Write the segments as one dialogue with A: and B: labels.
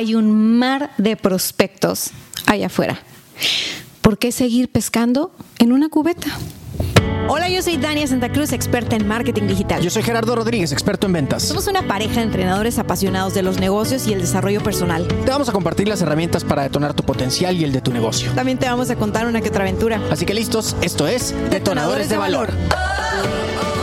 A: hay un mar de prospectos allá afuera. ¿Por qué seguir pescando en una cubeta? Hola, yo soy Dania Santa Cruz, experta en marketing digital.
B: Yo soy Gerardo Rodríguez, experto en ventas.
A: Somos una pareja de entrenadores apasionados de los negocios y el desarrollo personal.
B: Te vamos a compartir las herramientas para detonar tu potencial y el de tu negocio.
A: También te vamos a contar una que otra aventura.
B: Así que listos, esto es Detonadores, de, Valor.
A: Oh.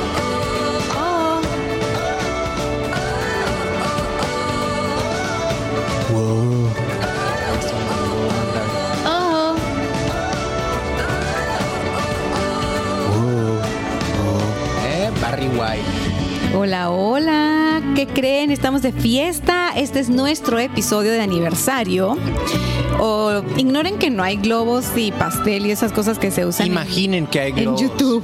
A: Hola, hola. ¿Qué creen? Estamos de fiesta. Este es nuestro episodio de aniversario. O ignoren que no hay globos y pastel y esas cosas que se usan en-
B: Imaginen que hay
A: en,
B: globos.
A: YouTube.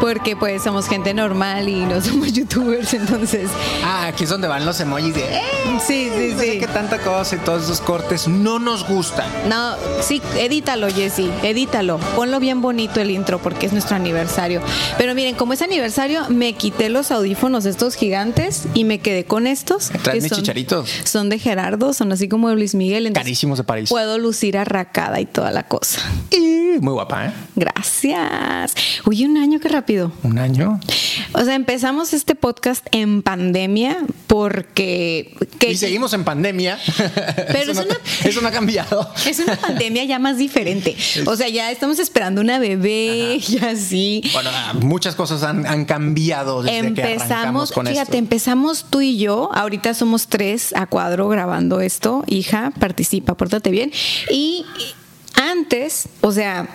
A: Porque pues somos gente normal y no somos youtubers, entonces...
B: Ah, aquí es donde van los emojis de... "Eh,
A: Sí, sí,
B: no sé
A: sí.
B: qué tanta cosa y todos esos cortes no nos gustan.
A: No, sí, edítalo, Jessy, edítalo. Ponlo bien bonito el intro porque es nuestro aniversario. Pero miren, como es aniversario, me quité los audífonos estos gigantes y me quedé con estos.
B: Traes
A: que
B: mis
A: son-
B: chicharitos.
A: Son de Gerardo, son así como de Luis Miguel.
B: Carísimos de París.
A: Puedo lucir arracada y toda la cosa.
B: Y muy guapa, ¿eh?
A: Gracias. Uy, un año, qué rápido.
B: Un año.
A: O sea, empezamos este podcast en pandemia porque... que-
B: Y seguimos en pandemia.
A: Pero
B: eso,
A: es
B: no,
A: una-
B: eso no ha cambiado.
A: Es una pandemia ya más diferente. O sea, ya estamos esperando una bebé y así.
B: Bueno, ah, muchas cosas han, han cambiado desde que
A: Empezamos,
B: con
A: fíjate,
B: esto.
A: empezamos tú y yo. Ahorita somos tres a cuadro grabando esto. Hija, participa, pórtate bien. Y antes, o sea,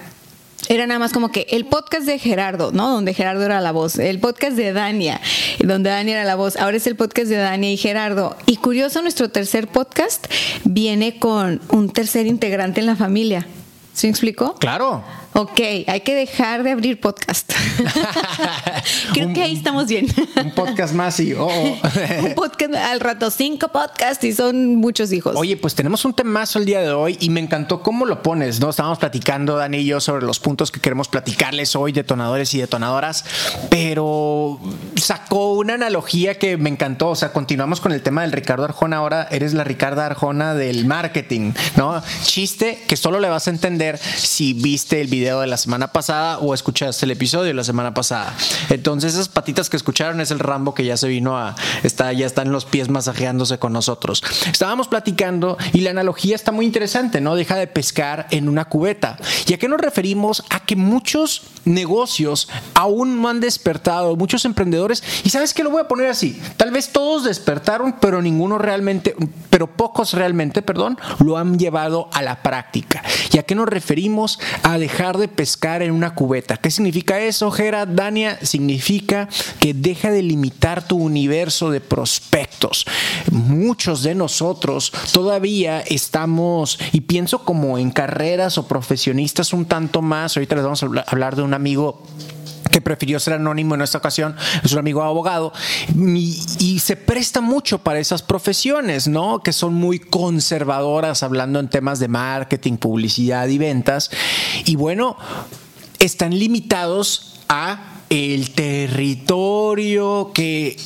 A: era nada más como que el podcast de Gerardo, ¿no? Donde Gerardo era la voz. El podcast de Dania, donde Dania era la voz. Ahora es el podcast de Dania y Gerardo. Y curioso, nuestro tercer podcast viene con un tercer integrante en la familia. ¿Sí me explicó?
B: Claro.
A: Ok, hay que dejar de abrir podcast. Creo
B: Un-
A: que ahí estamos bien.
B: Un podcast más y... oh, oh.
A: Un podcast al rato, cinco podcasts y son muchos hijos.
B: Oye, pues tenemos un temazo el día de hoy y me encantó cómo lo pones, ¿no? Estábamos platicando, Dani y yo, sobre los puntos que queremos platicarles hoy, detonadores y detonadoras, pero sacó una analogía que me encantó. O sea, continuamos con el tema del Ricardo Arjona. Ahora eres la Ricarda Arjona del marketing, ¿no? Chiste que solo le vas a entender si viste el video de la semana pasada o escuchaste el episodio de la semana pasada. Entonces, esas patitas que escucharon es el Rambo que ya se vino a. Está, ya está en los pies masajeándose con nosotros. Estábamos platicando y la analogía está muy interesante, ¿no? Deja de pescar en una cubeta. ¿Y a qué nos referimos? A que muchos negocios aún no han despertado, muchos emprendedores. Y sabes que lo voy a poner así: tal vez todos despertaron, pero ninguno realmente, pero pocos realmente, perdón, lo han llevado a la práctica. ¿Y a qué nos referimos? A dejar de pescar en una cubeta. ¿Qué significa eso, Gera? Dania, significa que deja de limitar tu universo de prospectos. Muchos de nosotros todavía estamos, y pienso como en carreras o profesionistas un tanto más, ahorita les vamos a habla- hablar de un amigo prefirió ser anónimo en esta ocasión, es un amigo abogado, y, y se presta mucho para esas profesiones, ¿no? Que son muy conservadoras hablando en temas de marketing, publicidad y ventas. Y bueno, están limitados a el territorio que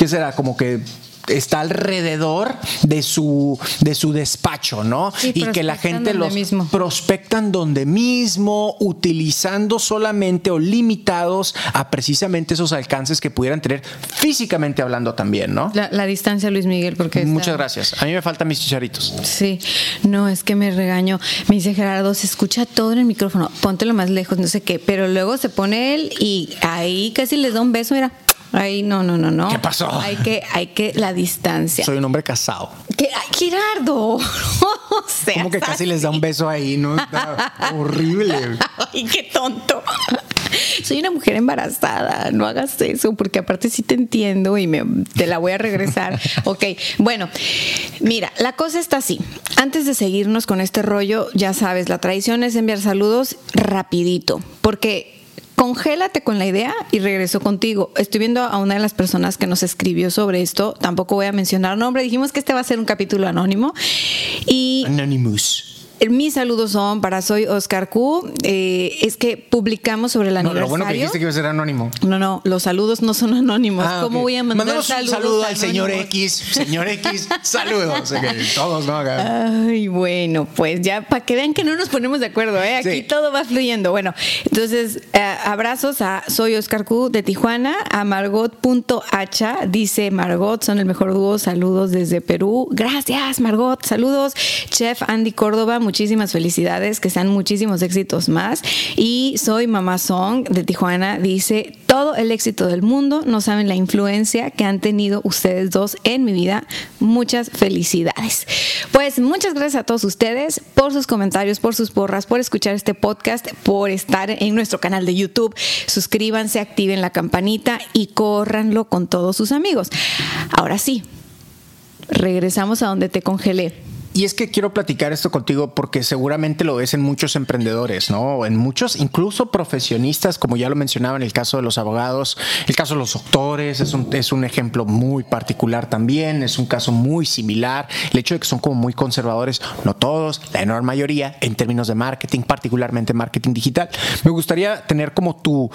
B: ¿qué será? Como que está alrededor de su de su despacho, ¿no?
A: Sí,
B: y que la gente los
A: mismo.
B: prospectan donde mismo, utilizando solamente o limitados a precisamente esos alcances que pudieran tener físicamente hablando también, ¿no?
A: La, la distancia, Luis Miguel, porque... está-
B: Muchas gracias. A mí me faltan mis chicharitos.
A: Sí, no, es que me regaño. Me dice Gerardo, se escucha todo en el micrófono, póntelo más lejos, no sé qué. Pero luego se pone él y ahí casi les da un beso, mira. Ahí no, no, no, no.
B: ¿Qué pasó?
A: Hay que, hay que, la distancia.
B: Soy un hombre casado.
A: ¿Qué? Ay, Gerardo. No seas
B: Como que casi
A: así.
B: les da un beso ahí, ¿no? Está horrible.
A: Ay, qué tonto. Soy una mujer embarazada, no hagas eso, porque aparte sí te entiendo y me, te la voy a regresar. ok, bueno, mira, la cosa está así. Antes de seguirnos con este rollo, ya sabes, la tradición es enviar saludos rapidito, porque congélate con la idea y regreso contigo. Estoy viendo a una de las personas que nos escribió sobre esto, tampoco voy a mencionar nombre, dijimos que este va a ser un capítulo anónimo y
B: Anonymous.
A: Mis saludos son para Soy Oscar Q. Eh, es que publicamos sobre el aniversario.
B: lo bueno que dijiste que iba a ser anónimo.
A: No, no, los saludos no son anónimos.
B: Ah,
A: ¿Cómo voy a mandar
B: Mandamos
A: saludos
B: un saludo al señor X. Señor X, saludos. Ok, Todos, ¿no? Acá.
A: Ay, bueno, pues ya para que vean que no nos ponemos de acuerdo, ¿eh? Aquí
B: Sí.
A: todo va fluyendo. Bueno, entonces, eh, abrazos a Soy Oscar Q de Tijuana, a Margot.hacha, dice Margot, son el mejor dúo, saludos desde Perú. Gracias, Margot, saludos. Chef Andy Córdoba, muchísimas felicidades, que sean muchísimos éxitos más. Y soy Mamá Song de Tijuana, dice, todo el éxito del mundo, no saben la influencia que han tenido ustedes dos en mi vida. Muchas felicidades. Pues muchas gracias a todos ustedes por sus comentarios, por sus porras, por escuchar este podcast, por estar en nuestro canal de YouTube. Suscríbanse, activen la campanita y córranlo con todos sus amigos. Ahora sí, regresamos a donde te congelé.
B: Y es que quiero platicar esto contigo porque seguramente lo ves en muchos emprendedores, ¿no? En muchos, incluso profesionistas, como ya lo mencionaba en el caso de los abogados, el caso de los doctores, es un, es un ejemplo muy particular también, es un caso muy similar. El hecho de que son como muy conservadores, no todos, la enorme mayoría, en términos de marketing, particularmente marketing digital. Me gustaría tener como tu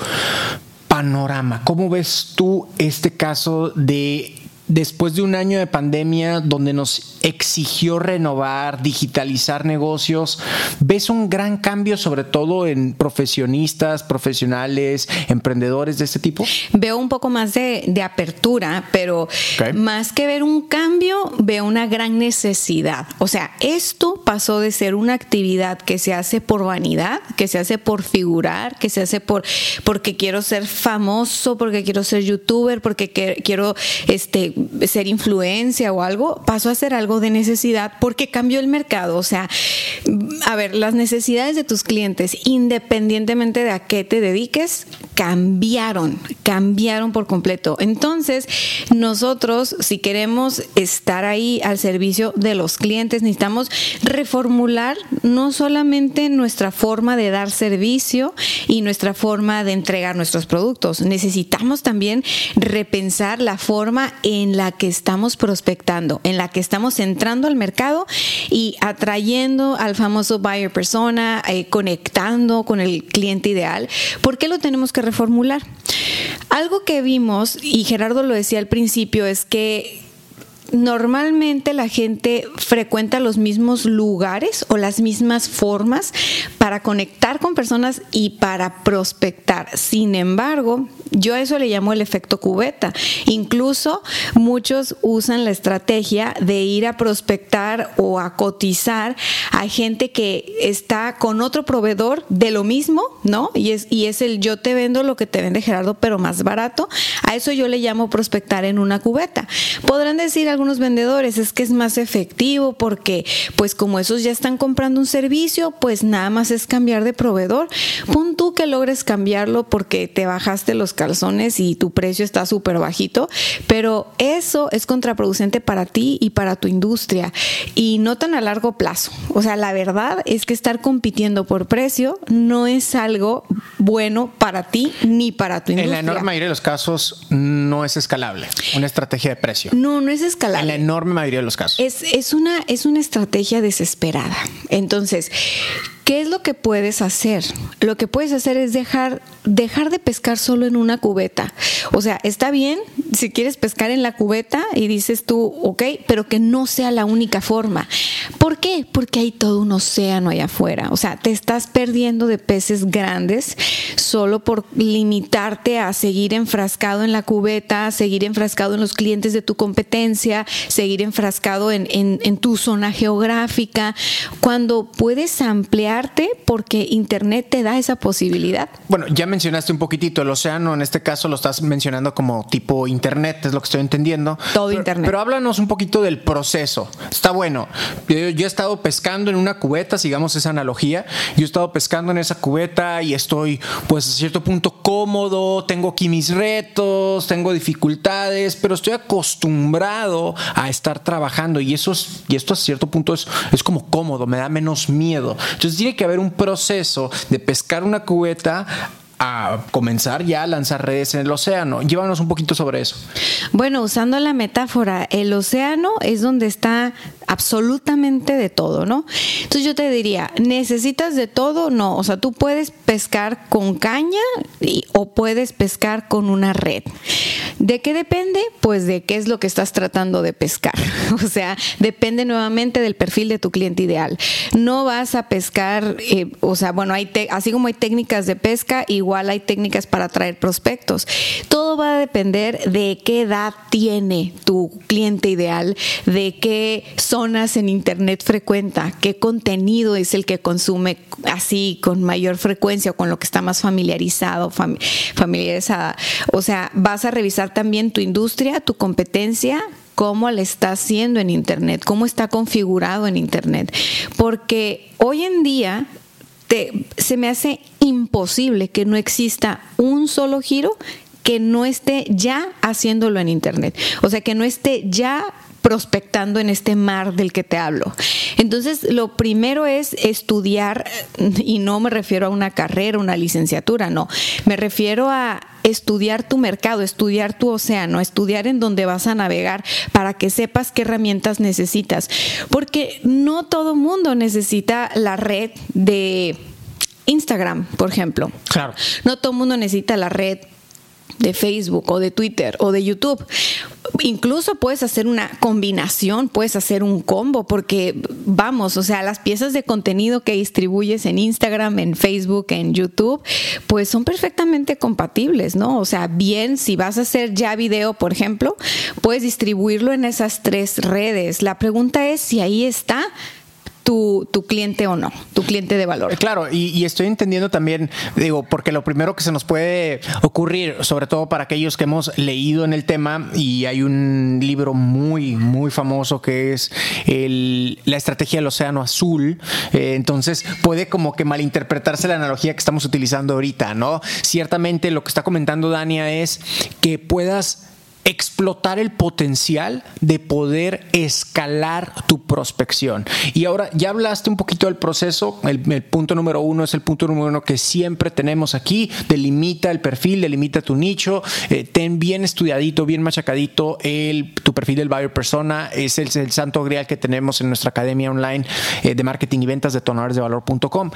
B: panorama. ¿Cómo ves tú este caso de después de un año de pandemia donde nos exigió renovar, digitalizar negocios, ves un gran cambio sobre todo en profesionistas, profesionales, emprendedores de este tipo?
A: Veo un poco más de, de apertura, pero más que ver un cambio, veo una gran necesidad. O sea, esto pasó de ser una actividad que se hace por vanidad, que se hace por figurar, que se hace por porque quiero ser famoso, porque quiero ser youtuber, porque que- quiero este ser influencia o algo, pasó a ser algo de necesidad porque cambió el mercado. O sea, a ver, las necesidades de tus clientes, independientemente de a qué te dediques, cambiaron, cambiaron por completo. Entonces, nosotros, si queremos estar ahí al servicio de los clientes, necesitamos reformular no solamente nuestra forma de dar servicio y nuestra forma de entregar nuestros productos, necesitamos también repensar la forma en la que estamos prospectando, en la que estamos entrando al mercado y atrayendo al famoso buyer persona, eh, conectando con el cliente ideal. ¿Por qué lo tenemos que reformular? Algo que vimos, y Gerardo lo decía al principio, es que normalmente la gente frecuenta los mismos lugares o las mismas formas para conectar con personas y para prospectar. Sin embargo, yo a eso le llamo el efecto cubeta. Incluso muchos usan la estrategia de ir a prospectar o a cotizar a gente que está con otro proveedor de lo mismo, ¿no? Y es, y es el yo te vendo lo que te vende Gerardo, pero más barato. A eso yo le llamo prospectar en una cubeta. Podrán decir algunos vendedores, es que es más efectivo porque pues como esos ya están comprando un servicio, pues nada más es cambiar de proveedor. Pon tú que logres cambiarlo porque te bajaste los calzones y tu precio está súper bajito, pero eso es contraproducente para ti y para tu industria y no tan a largo plazo. O sea, la verdad es que estar compitiendo por precio no es algo bueno para ti ni para tu
B: En
A: industria.
B: la enorme mayoría de los casos no es escalable, una estrategia de precio.
A: No, no es
B: En
A: escalable.
B: la enorme mayoría de los casos.
A: Es, es, una, es una estrategia desesperada. Entonces, ¿qué es lo que puedes hacer? Lo que puedes hacer es dejar, dejar de pescar solo en una cubeta. O sea, está bien si quieres pescar en la cubeta y dices tú, ok, pero que no sea la única forma. ¿Por qué? Porque hay todo un océano allá afuera. O sea, te estás perdiendo de peces grandes solo por limitarte a seguir enfrascado en la cubeta, seguir enfrascado en los clientes de tu competencia, seguir enfrascado en, en- tu zona geográfica, cuando puedes porque Internet te da esa posibilidad.
B: Bueno, ya mencionaste un poquitito el océano, en este caso lo estás mencionando como tipo internet, es lo que estoy entendiendo.
A: Todo
B: Pero-
A: internet.
B: Pero háblanos un poquito del proceso. Está bueno. Yo, yo he estado pescando en una cubeta, sigamos esa analogía. Yo he estado pescando en esa cubeta y estoy, pues, a cierto punto cómodo, tengo aquí mis retos, tengo dificultades, pero estoy acostumbrado a estar trabajando y eso es, y esto a cierto punto es, es como cómodo, me da menos miedo. Entonces tiene que haber un proceso de pescar una cubeta a comenzar ya a lanzar redes en el océano. Llévanos un poquito sobre eso.
A: Bueno, usando la metáfora, el océano es donde está absolutamente de todo, ¿no? Entonces yo te diría, ¿necesitas de todo? No, o sea, tú puedes pescar con caña o puedes pescar con una red. ¿De qué depende? Pues de qué es lo que estás tratando de pescar. O sea, depende nuevamente del perfil de tu cliente ideal. No vas a pescar, eh, o sea, bueno, hay así como hay técnicas de pesca, igual hay técnicas para atraer prospectos. Todo va a depender de qué edad tiene tu cliente ideal, de qué zonas en Internet frecuenta, qué contenido es el que consume así con mayor frecuencia o con lo que está más familiarizado, familiarizada. O sea, vas a revisar también tu industria, tu competencia, cómo le está haciendo en Internet, cómo está configurado en Internet. Porque hoy en día se me hace imposible que no exista un solo giro que no esté ya haciéndolo en Internet. O sea, que no esté ya prospectando en este mar del que te hablo. Entonces, lo primero es estudiar, y no me refiero a una carrera, una licenciatura, no, me refiero a estudiar tu mercado, estudiar tu océano, estudiar en dónde vas a navegar para que sepas qué herramientas necesitas. Porque no todo mundo necesita la red de Instagram, por ejemplo.
B: Claro.
A: No todo mundo necesita la red de Facebook o de Twitter o de YouTube. Incluso puedes hacer una combinación, puedes hacer un combo, porque vamos, o sea, las piezas de contenido que distribuyes en Instagram, en Facebook, en YouTube, pues son perfectamente compatibles, ¿no? O sea, bien, si vas a hacer ya video, por ejemplo, puedes distribuirlo en esas tres redes. La pregunta es si ahí está tu, cliente o no, tu cliente de valor.
B: Claro, y, estoy entendiendo también, digo, porque lo primero que se nos puede ocurrir, sobre todo para aquellos que hemos leído en el tema, y hay un libro muy, muy famoso que es el, La estrategia del océano azul, eh, entonces puede como que malinterpretarse la analogía que estamos utilizando ahorita, ¿no? Ciertamente lo que está comentando Dania es que puedas explotar el potencial de poder escalar tu prospección. Y ahora ya hablaste un poquito del proceso. El, punto número uno es el punto número uno que siempre tenemos aquí. Delimita el perfil, delimita tu nicho, eh, ten bien estudiadito, bien machacadito el, tu perfil del buyer persona. Es el, santo grial que tenemos en nuestra academia online eh, de marketing y ventas de tonadoresdevalor.com.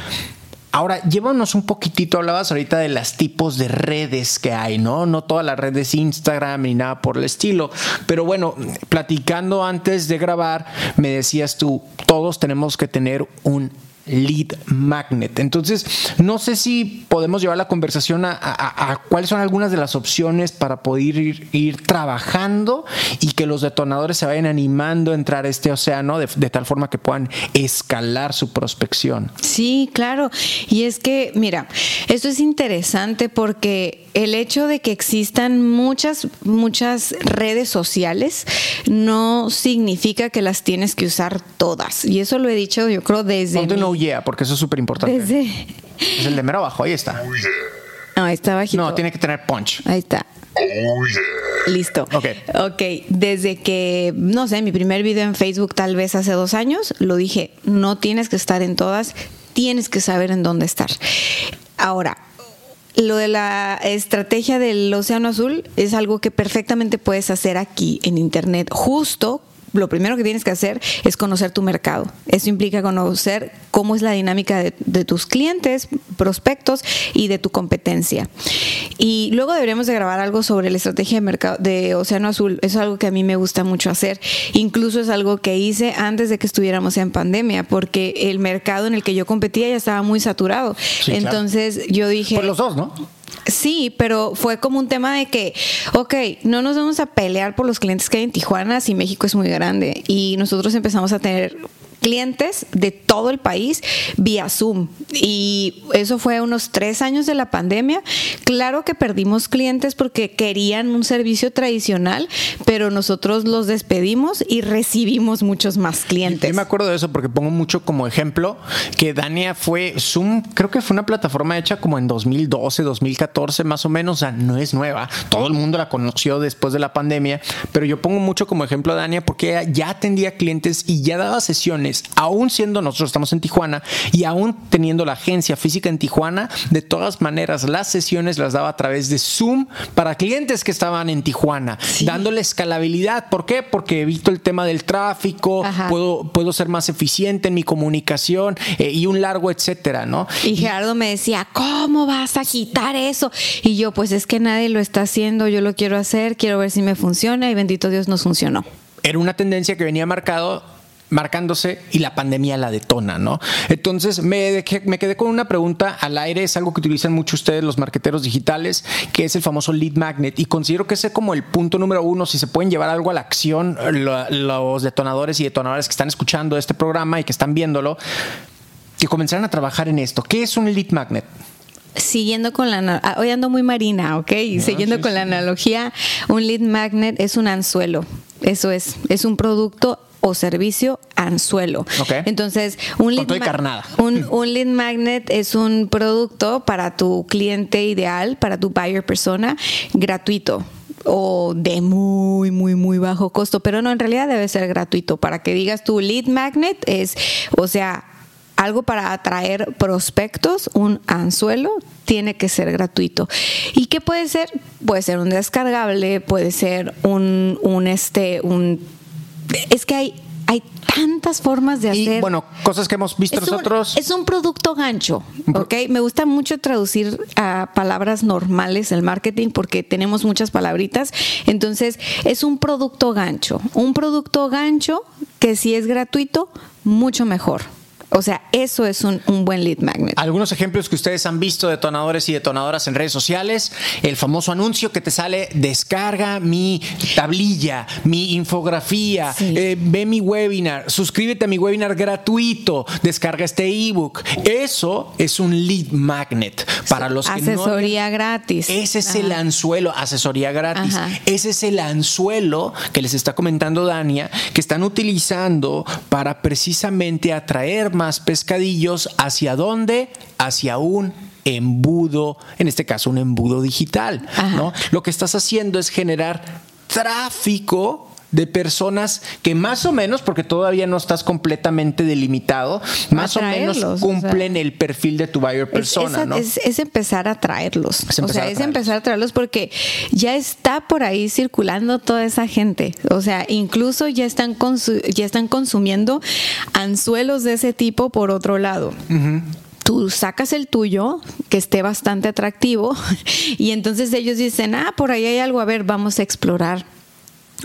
B: Ahora, llévanos un poquitito, hablabas ahorita de los tipos de redes que hay, ¿no? No todas las redes Instagram ni nada por el estilo, pero bueno, platicando antes de grabar, me decías tú, todos tenemos que tener un lead magnet. Entonces, no sé si podemos llevar la conversación a, cuáles son algunas de las opciones para poder ir, trabajando y que los detonadores se vayan animando a entrar a este océano de, de, tal forma que puedan escalar su prospección.
A: Sí, claro. Y es que, mira, esto es interesante porque el hecho de que existan muchas, muchas redes sociales no significa que las tienes que usar todas. Y eso lo he dicho, yo creo, desde.
B: Yeah, porque eso es súper importante. Es el de mero abajo, ahí está.
A: No, ahí está bajito.
B: No, tiene que tener punch.
A: Ahí está. Listo.
B: Ok.
A: Ok. Desde que, no sé, mi primer video en Facebook, tal vez hace dos años, lo dije: no tienes que estar en todas, tienes que saber en dónde estar. Ahora, lo de la estrategia del Océano Azul es algo que perfectamente puedes hacer aquí en Internet, justo lo primero que tienes que hacer es conocer tu mercado. Eso implica conocer cómo es la dinámica de, tus clientes, prospectos y de tu competencia. Y luego deberíamos de grabar algo sobre la estrategia de mercado de Océano Azul. Eso es algo que a mí me gusta mucho hacer. Incluso es algo que hice antes de que estuviéramos en pandemia, porque el mercado en el que yo competía ya estaba muy saturado. Entonces yo dije...
B: Por los dos, ¿no?
A: Sí, pero fue como un tema de que, ok, no nos vamos a pelear por los clientes que hay en Tijuana si México es muy grande. Y nosotros empezamos a tener clientes de todo el país vía Zoom. Y eso fue unos tres años de la pandemia. Claro que perdimos clientes porque querían un servicio tradicional, pero nosotros los despedimos y recibimos muchos más clientes.
B: Yo me acuerdo de eso porque pongo mucho como ejemplo que Dania fue Zoom, creo que fue una plataforma hecha como en 2012, 2014 más o menos, o sea, no es nueva. Todo el mundo la conoció después de la pandemia, pero yo pongo mucho como ejemplo a Dania porque ya atendía clientes y ya daba sesiones aún siendo nosotros estamos en Tijuana y aún teniendo la agencia física en Tijuana, de todas maneras las sesiones las daba a través de Zoom para clientes que estaban en Tijuana, dándole escalabilidad. ¿Por qué? Porque evito el tema del tráfico, puedo, puedo ser más eficiente en mi comunicación eh, y un largo etcétera, ¿no?
A: Y Gerardo me decía, ¿cómo vas a quitar eso? Y yo, pues es que nadie lo está haciendo, yo lo quiero hacer, quiero ver si me funciona y bendito Dios nos funcionó.
B: Era una tendencia que venía marcado marcándose y la pandemia la detona, ¿no? Entonces me, me, quedé con una pregunta al aire, es algo que utilizan mucho ustedes los marqueteros digitales, que es el famoso lead magnet y considero que ese es como el punto número uno, si se pueden llevar algo a la acción los detonadores y detonadoras que están escuchando este programa y que están viéndolo, que comenzaran a trabajar en esto. ¿Qué es un lead magnet?
A: siguiendo con la ah, hoy ando muy marina, ¿ok? Y siguiendo con la analogía, un lead magnet es un anzuelo. Eso es, es un producto o servicio anzuelo. Entonces, un lead, un, un lead, magnet es un producto para tu cliente ideal, para tu buyer persona, gratuito o de muy, muy, muy bajo costo, pero no, en realidad debe ser gratuito. Para que digas tu lead magnet es, o sea, algo para atraer prospectos, un anzuelo, tiene que ser gratuito. ¿Y qué puede ser? Puede ser un descargable, puede ser un, un este, un es que hay hay tantas formas de hacer.
B: Y bueno, cosas que hemos visto nosotros.
A: es un producto gancho, ¿ok? Me gusta mucho traducir a palabras normales el marketing porque tenemos muchas palabritas. Entonces, es un producto gancho. Un producto gancho que si es gratuito, mucho mejor. O sea, eso es un, buen lead magnet.
B: Algunos ejemplos que ustedes han visto de detonadores y detonadoras en redes sociales, el famoso anuncio que te sale, descarga mi tablilla, mi infografía, eh, ve mi webinar, suscríbete a mi webinar gratuito, descarga este ebook. Eso es un lead magnet para los
A: que Asesoría gratis.
B: Ese es el anzuelo, asesoría gratis. Ese es el anzuelo que les está comentando Dania, que están utilizando para precisamente atraer más pescadillos, ¿hacia dónde? Hacia un embudo, en este caso un embudo digital. ¿no? Lo que estás haciendo es generar tráfico de personas que más o menos, porque todavía no estás completamente delimitado, más o menos cumplen el perfil de tu buyer persona,
A: es,
B: ¿no?
A: Es, empezar a traerlos. o sea, es empezar a traerlos porque ya está por ahí circulando toda esa gente. O sea, incluso ya están, ya están consumiendo anzuelos de ese tipo por otro lado. tú sacas el tuyo, que esté bastante atractivo, y entonces ellos dicen, ah, por ahí hay algo, a ver, vamos a explorar.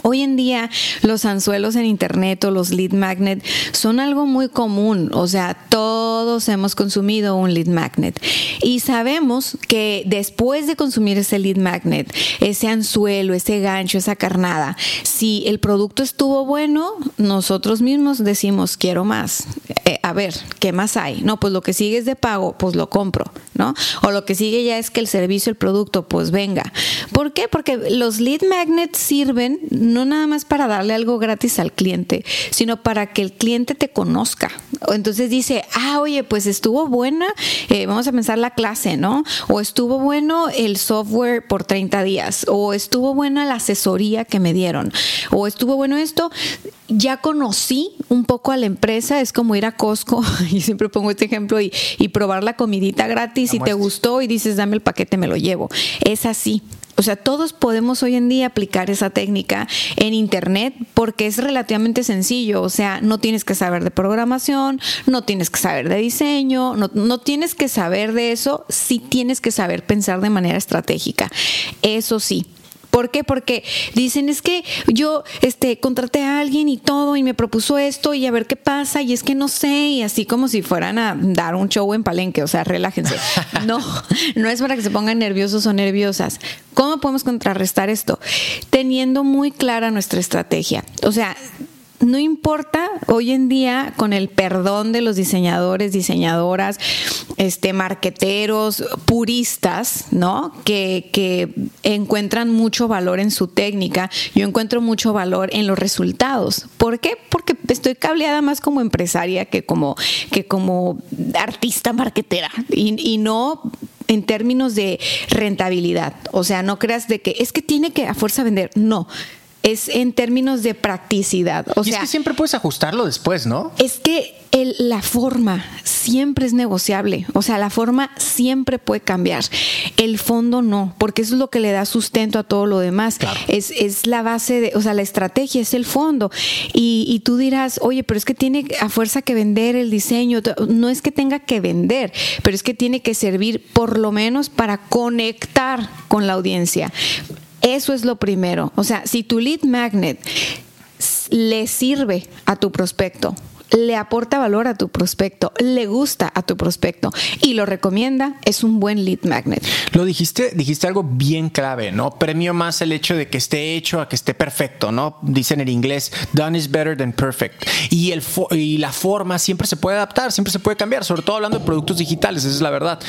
A: Hoy en día los anzuelos en internet o los lead magnet son algo muy común, o sea, todos hemos consumido un lead magnet y sabemos que después de consumir ese lead magnet, ese anzuelo, ese gancho, esa carnada, si el producto estuvo bueno, nosotros mismos decimos quiero más. Eh, a ver, ¿qué más hay? No, pues lo que sigue es de pago, pues lo compro, ¿no? O lo que sigue ya es que el servicio, el producto, pues venga. ¿Por qué? Porque los lead magnets sirven no nada más para darle algo gratis al cliente, sino para que el cliente te conozca. Entonces dice, ah, oye, pues estuvo buena, eh, vamos a pensar la clase, ¿no? O estuvo bueno el software por 30 días, o estuvo buena la asesoría que me dieron, o estuvo bueno esto. Ya conocí un poco a la empresa, es como ir a Costco, y siempre pongo este ejemplo, y, y probar la comidita gratis, y te gustó y dices, dame el paquete, me lo llevo. Es así. O sea, todos podemos hoy en día aplicar esa técnica en Internet porque es relativamente sencillo. O sea, no tienes que saber de programación, no tienes que saber de diseño, no, no tienes que saber de eso, sí tienes que saber pensar de manera estratégica. Eso sí, ¿Por qué? Porque dicen es que yo este, contraté a alguien y todo y me propuso esto y a ver qué pasa y es que no sé y así como si fueran a dar un show en palenque, o sea, relájense. No, no es para que se pongan nerviosos o nerviosas. ¿Cómo podemos contrarrestar esto? Teniendo muy clara nuestra estrategia. O sea, no importa hoy en día con el perdón de los diseñadores, diseñadoras, este, marqueteros, puristas, ¿no? Que, que encuentran mucho valor en su técnica. Yo encuentro mucho valor en los resultados. ¿Por qué? Porque estoy cableada más como empresaria que como, que como artista marquetera. Y, y no en términos de rentabilidad. O sea, no creas de que es que tiene que a fuerza vender. No es en términos de practicidad. O
B: y
A: sea,
B: es que siempre puedes ajustarlo después, ¿no?
A: es que el- la forma siempre es negociable, o sea, la forma siempre puede cambiar, el fondo no, porque eso es lo que le da sustento a todo lo demás.
B: Claro.
A: Es, es la base, de, o sea, la estrategia es el fondo. Y, y tú dirás, oye, pero es que tiene a fuerza que vender el diseño. No es que tenga que vender, pero es que tiene que servir por lo menos para conectar con la audiencia. Eso es lo primero. O sea, si tu lead magnet le sirve a tu prospecto, le aporta valor a tu prospecto, le gusta a tu prospecto y lo recomienda, es un buen lead magnet.
B: Lo dijiste, dijiste algo bien clave, ¿no? Premio más el hecho de que esté hecho a que esté perfecto, ¿no? Dicen en inglés, done is better than perfect. Y, el fo- y la forma siempre se puede adaptar, siempre se puede cambiar, sobre todo hablando de productos digitales, esa es la verdad.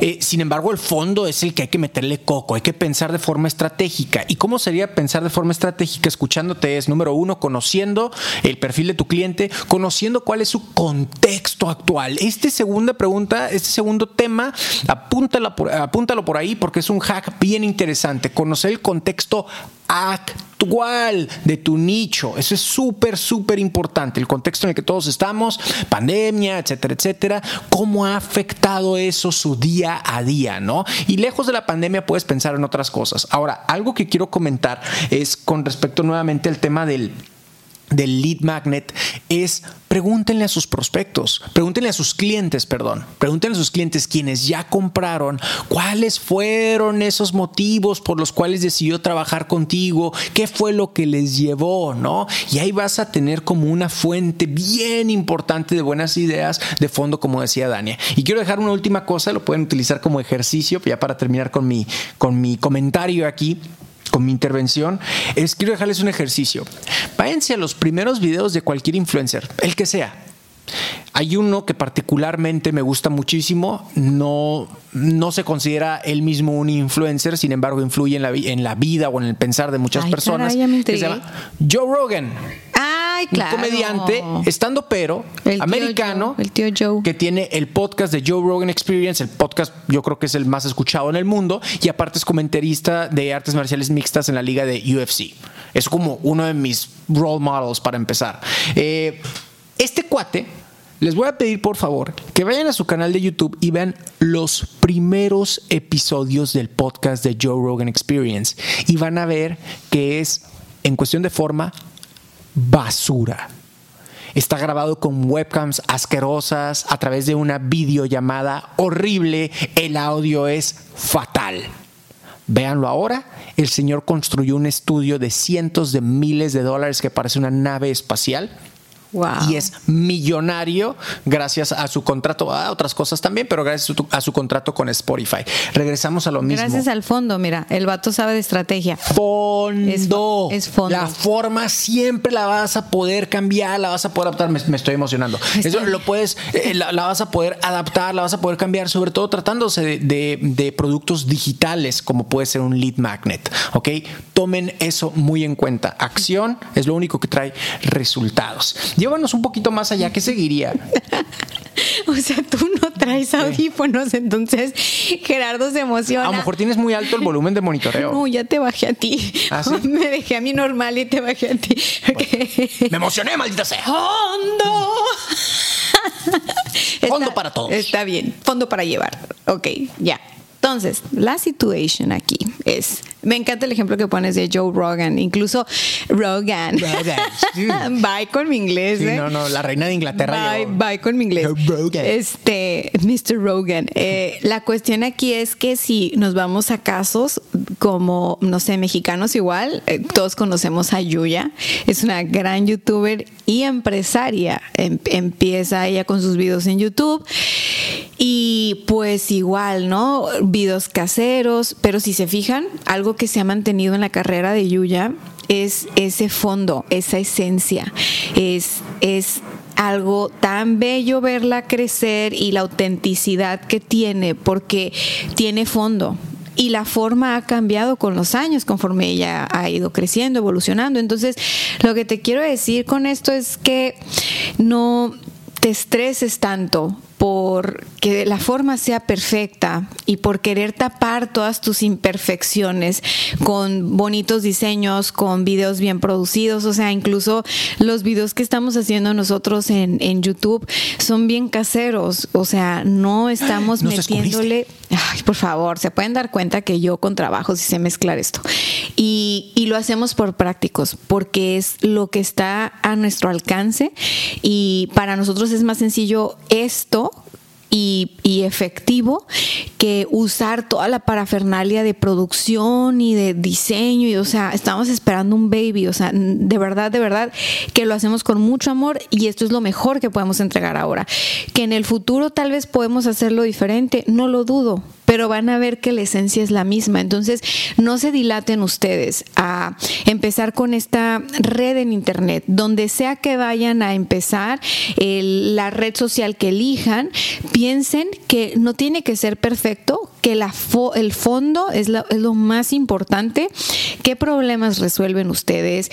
B: Eh, sin embargo, el fondo es el que hay que meterle coco, hay que pensar de forma estratégica. ¿Y cómo sería pensar de forma estratégica? Escuchándote es, número uno, conociendo el perfil de tu cliente, conociendo cuál es su contexto actual. Esta segunda pregunta, este segundo tema, apúntalo por, apúntalo por ahí porque es un hack bien interesante. Conocer el contexto actual de tu nicho. Eso es súper, súper importante. El contexto en el que todos estamos, pandemia, etcétera, etcétera. ¿Cómo ha afectado eso su día a día, no? Y lejos de la pandemia puedes pensar en otras cosas. Ahora, algo que quiero comentar es con respecto nuevamente al tema del del lead magnet es pregúntenle a sus prospectos, pregúntenle a sus clientes, perdón, pregúntenle a sus clientes quienes ya compraron cuáles fueron esos motivos por los cuales decidió trabajar contigo, qué fue lo que les llevó, ¿no? Y ahí vas a tener como una fuente bien importante de buenas ideas de fondo, como decía Dania. Y quiero dejar una última cosa, lo pueden utilizar como ejercicio, ya para terminar con mi, con mi comentario aquí con mi intervención es quiero dejarles un ejercicio. Váyanse a los primeros videos de cualquier influencer, el que sea. Hay uno que particularmente me gusta muchísimo, no, no se considera él mismo un influencer, sin embargo influye en la, en la vida o en el pensar de muchas
A: Ay,
B: personas.
A: caray,
B: que se llama Joe Rogan.
A: Ay, claro.
B: Un comediante, estando pero,
A: El tío
B: americano,
A: Joe, el tío Joe.
B: que tiene el podcast de Joe Rogan Experience. El podcast yo creo que es el más escuchado en el mundo y aparte es comentarista de artes marciales mixtas en la liga de UFC. Es como uno de mis role models para empezar. Eh, este cuate, les voy a pedir por favor que vayan a su canal de YouTube y vean los primeros episodios del podcast de Joe Rogan Experience y van a ver que es en cuestión de forma basura. Está grabado con webcams asquerosas a través de una videollamada horrible. El audio es fatal. Véanlo ahora. El señor construyó un estudio de cientos de miles de dólares que parece una nave espacial.
A: Wow.
B: Y es millonario gracias a su contrato, a otras cosas también, pero gracias a su, a su contrato con Spotify. Regresamos a lo mismo.
A: Gracias al fondo, mira, el vato sabe de estrategia.
B: Fondo.
A: Es- es fondo.
B: La forma siempre la vas a poder cambiar, la vas a poder adaptar. Me, me estoy emocionando. Eso lo puedes, eh, la, la vas a poder adaptar, la vas a poder cambiar, sobre todo tratándose de, de- de productos digitales, como puede ser un lead magnet. ¿Ok? Tomen eso muy en cuenta. Acción es lo único que trae resultados. Llévanos un poquito más allá. ¿Qué seguiría?
A: O sea, tú no traes audífonos, entonces Gerardo se emociona.
B: A lo mejor tienes muy alto el volumen de monitoreo.
A: No, ya te bajé a ti.
B: ¿Ah, sí?
A: Me dejé a mí normal y te bajé a ti.
B: Me emocioné, maldita sea.
A: ¡Fondo!
B: Fondo para todos.
A: Está bien, fondo para llevar. Ok, ya. Entonces, la situación aquí es, me encanta el ejemplo que pones de Joe Rogan, incluso Rogan.
B: Rogan.
A: Bye con mi inglés.
B: Sí,
A: ¿eh?
B: no, no, la reina de Inglaterra
A: Bye, bye con mi inglés.
B: Rogan.
A: Este, Mr. Rogan. Eh, la cuestión aquí es que si nos vamos a casos como, no sé, mexicanos igual, eh, todos conocemos a Yuya. Es una gran youtuber y empresaria. Em- empieza ella con sus videos en YouTube. Y pues igual, ¿no? Videos caseros. Pero si se fijan, algo que se ha mantenido en la carrera de Yuya es ese fondo, esa esencia. Es, es algo tan bello verla crecer y la autenticidad que tiene, porque tiene fondo. Y la forma ha cambiado con los años, conforme ella ha ido creciendo, evolucionando. Entonces, lo que te quiero decir con esto es que no te estreses tanto por que la forma sea perfecta y por querer tapar todas tus imperfecciones con bonitos diseños, con videos bien producidos, o sea, incluso los videos que estamos haciendo nosotros en, en YouTube son bien caseros, o sea, no estamos metiéndole, ay, por favor, se pueden dar cuenta que yo con trabajo sí sé mezclar esto. Y, y lo hacemos por prácticos, porque es lo que está a nuestro alcance y para nosotros es más sencillo esto y, y, efectivo que usar toda la parafernalia de producción y de diseño. Y, o sea, estamos esperando un baby. O sea, de verdad, de verdad, que lo hacemos con mucho amor y esto es lo mejor que podemos entregar ahora. Que en el futuro tal vez podemos hacerlo diferente, no lo dudo, pero van a ver que la esencia es la misma. Entonces, no se dilaten ustedes a empezar con esta red en Internet, donde sea que vayan a empezar la red social que elijan, piensen que no tiene que ser perfecto, que la fo el fondo es, la, es, lo más importante. ¿Qué problemas resuelven ustedes?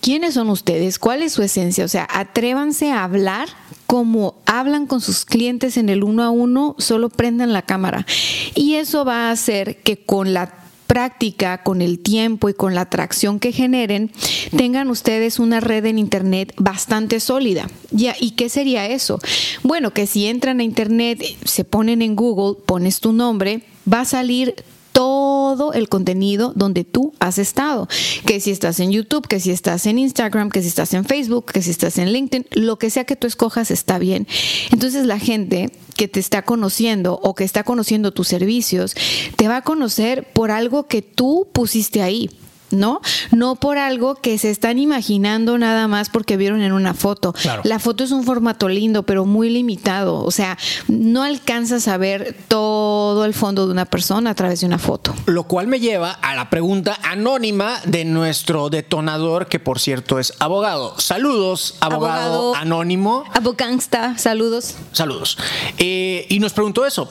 A: ¿Quiénes son ustedes? ¿Cuál es su esencia? O sea, atrévanse a hablar como hablan con sus clientes en el uno a uno, solo prendan la cámara. Y eso va a hacer que con la práctica, con el tiempo y con la atracción que generen, tengan ustedes una red en Internet bastante sólida. ¿Y qué sería eso? Bueno, que si entran a Internet, se ponen en Google, pones tu nombre, va a salir todo el contenido donde tú has estado. Que si estás en YouTube, que si estás en Instagram, que si estás en Facebook, que si estás en LinkedIn, lo que sea que tú escojas está bien. Entonces la gente que te está conociendo o que está conociendo tus servicios, te va a conocer por algo que tú pusiste ahí. ¿No? No por algo que se están imaginando nada más porque vieron en una foto. Claro. La foto es un formato lindo, pero muy limitado. O sea, no alcanzas a ver todo el fondo de una persona a través de una foto.
B: Lo cual me lleva a la pregunta anónima de nuestro detonador, que por cierto es abogado. Saludos, abogado, abogado anónimo.
A: Abogangsta, saludos.
B: Saludos. Eh, y nos preguntó eso.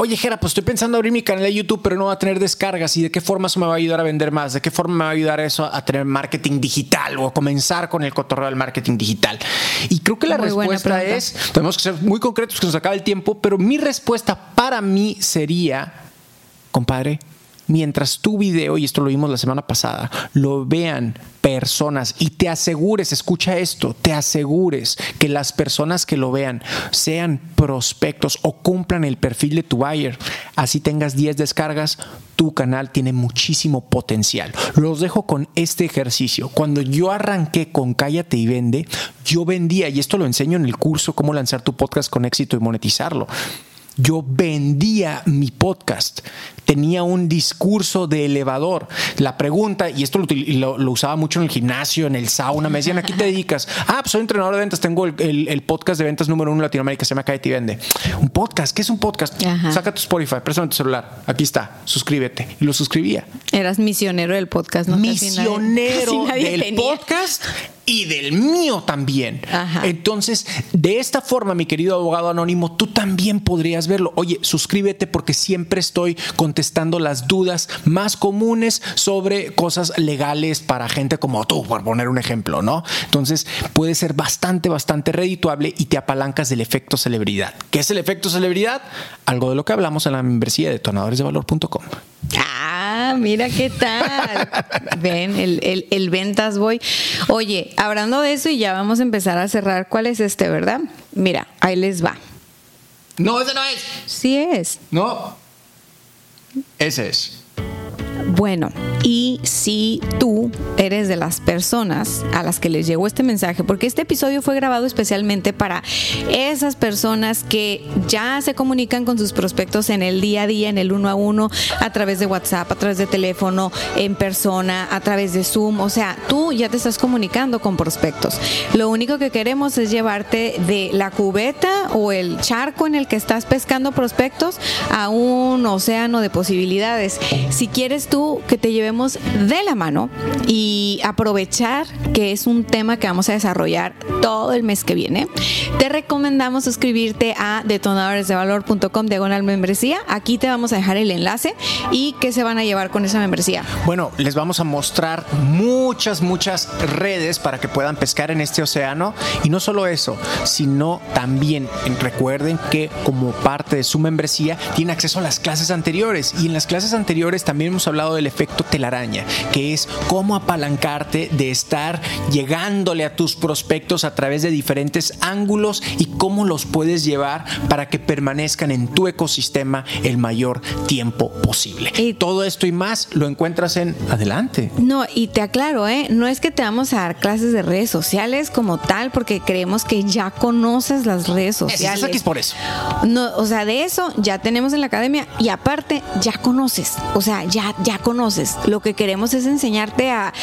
B: Oye, Jera, pues estoy pensando abrir mi canal de YouTube, pero no va a tener descargas. ¿Y de qué forma eso me va a ayudar a vender más? ¿De qué forma me va a ayudar eso a tener marketing digital o a comenzar con el cotorreo del marketing digital? Y creo que la muy respuesta es, tenemos que ser muy concretos, que nos acaba el tiempo, pero mi respuesta para mí sería, compadre, mientras tu video, y esto lo vimos la semana pasada, lo vean personas y te asegures, escucha esto, te asegures que las personas que lo vean sean prospectos o cumplan el perfil de tu buyer, así tengas 10 descargas, tu canal tiene muchísimo potencial. Los dejo con este ejercicio. Cuando yo arranqué con Cállate y Vende, yo vendía, y esto lo enseño en el curso, cómo lanzar tu podcast con éxito y monetizarlo yo vendía mi podcast. Tenía un discurso de elevador. La pregunta, y esto lo, lo, lo, usaba mucho en el gimnasio, en el sauna, me decían, ¿a qué te dedicas? Ah, pues soy entrenador de ventas, tengo el, el, el podcast de ventas número uno en Latinoamérica, se llama Cállate y Vende. Un podcast, ¿qué es un podcast? Ajá. Saca tu Spotify, préstame tu celular, aquí está, suscríbete. Y lo suscribía.
A: Eras misionero del podcast, ¿no?
B: Misionero nadie, del tenía. podcast y del mío también. Ajá. Entonces, de esta forma, mi querido abogado anónimo, tú también podrías verlo. Oye, suscríbete porque siempre estoy contestando las dudas más comunes sobre cosas legales para gente como tú, por poner un ejemplo, ¿no? Entonces, puede ser bastante, bastante redituable y te apalancas del efecto celebridad. ¿Qué es el efecto celebridad? Algo de lo que hablamos en la membresía de detonadoresdevalor.com.
A: Ah, mira qué tal. Ven, el, el, el, ventas voy. Oye, hablando de eso y ya vamos a empezar a cerrar. ¿Cuál es este, verdad? Mira, ahí les va.
B: No, ese no es.
A: Sí es.
B: No. Ese es.
A: Bueno, y si tú eres de las personas a las que les llegó este mensaje, porque este episodio fue grabado especialmente para esas personas que ya se comunican con sus prospectos en el día a día, en el uno a uno, a través de WhatsApp, a través de teléfono, en persona, a través de Zoom, o sea, tú ya te estás comunicando con prospectos. Lo único que queremos es llevarte de la cubeta o el charco en el que estás pescando prospectos a un océano de posibilidades. Si quieres tú que te llevemos de la mano y aprovechar que es un tema que vamos a desarrollar todo el mes que viene, te recomendamos suscribirte a detonadoresdevalor.com diagonal membresía. Aquí te vamos a dejar el enlace y qué se van a llevar con esa membresía.
B: Bueno, les vamos a mostrar muchas, muchas redes para que puedan pescar en este océano. Y no solo eso, sino también recuerden que como parte de su membresía tiene acceso a las clases anteriores. Y en las clases anteriores también hemos hablado del efecto telaraña, que es cómo apalancarte de estar llegándole a tus prospectos a través de diferentes ángulos y cómo los puedes llevar para que permanezcan en tu ecosistema el mayor tiempo posible. Y todo esto y más lo encuentras en adelante.
A: No, y te aclaro, ¿eh? no es que te vamos a dar clases de redes sociales como tal, porque creemos que ya conoces las redes sociales.
B: Es, es por eso.
A: No, o sea, de eso ya tenemos en la academia y aparte ya conoces, o sea, ya, ya conoces. Lo que queremos es enseñarte a,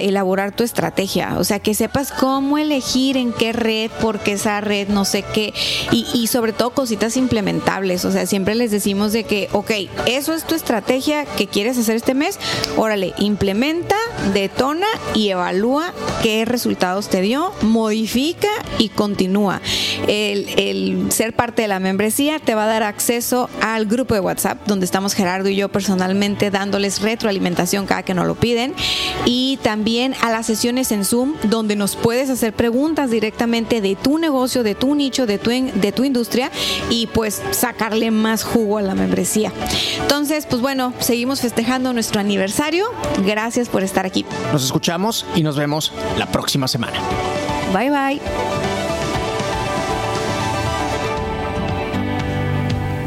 A: elaborar tu estrategia, o sea, que sepas cómo elegir en qué red, porque esa red, no sé qué, y, y sobre todo cositas implementables, o sea, siempre les decimos de que, ok, eso es tu estrategia que quieres hacer este mes, órale, implementa, detona y evalúa qué resultados te dio, modifica y continúa. El ser parte de la membresía te va a dar acceso al grupo de WhatsApp donde estamos Gerardo y yo personalmente dándoles retroalimentación cada que nos lo piden y también a las sesiones en Zoom donde nos puedes hacer preguntas directamente de tu negocio, de tu nicho, de tu, de tu industria y pues sacarle más jugo a la membresía. Entonces, pues bueno, seguimos festejando nuestro aniversario. Gracias por estar aquí.
B: Nos escuchamos y nos vemos la próxima semana.
A: Bye bye.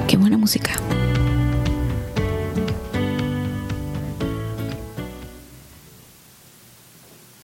A: Qué buena música.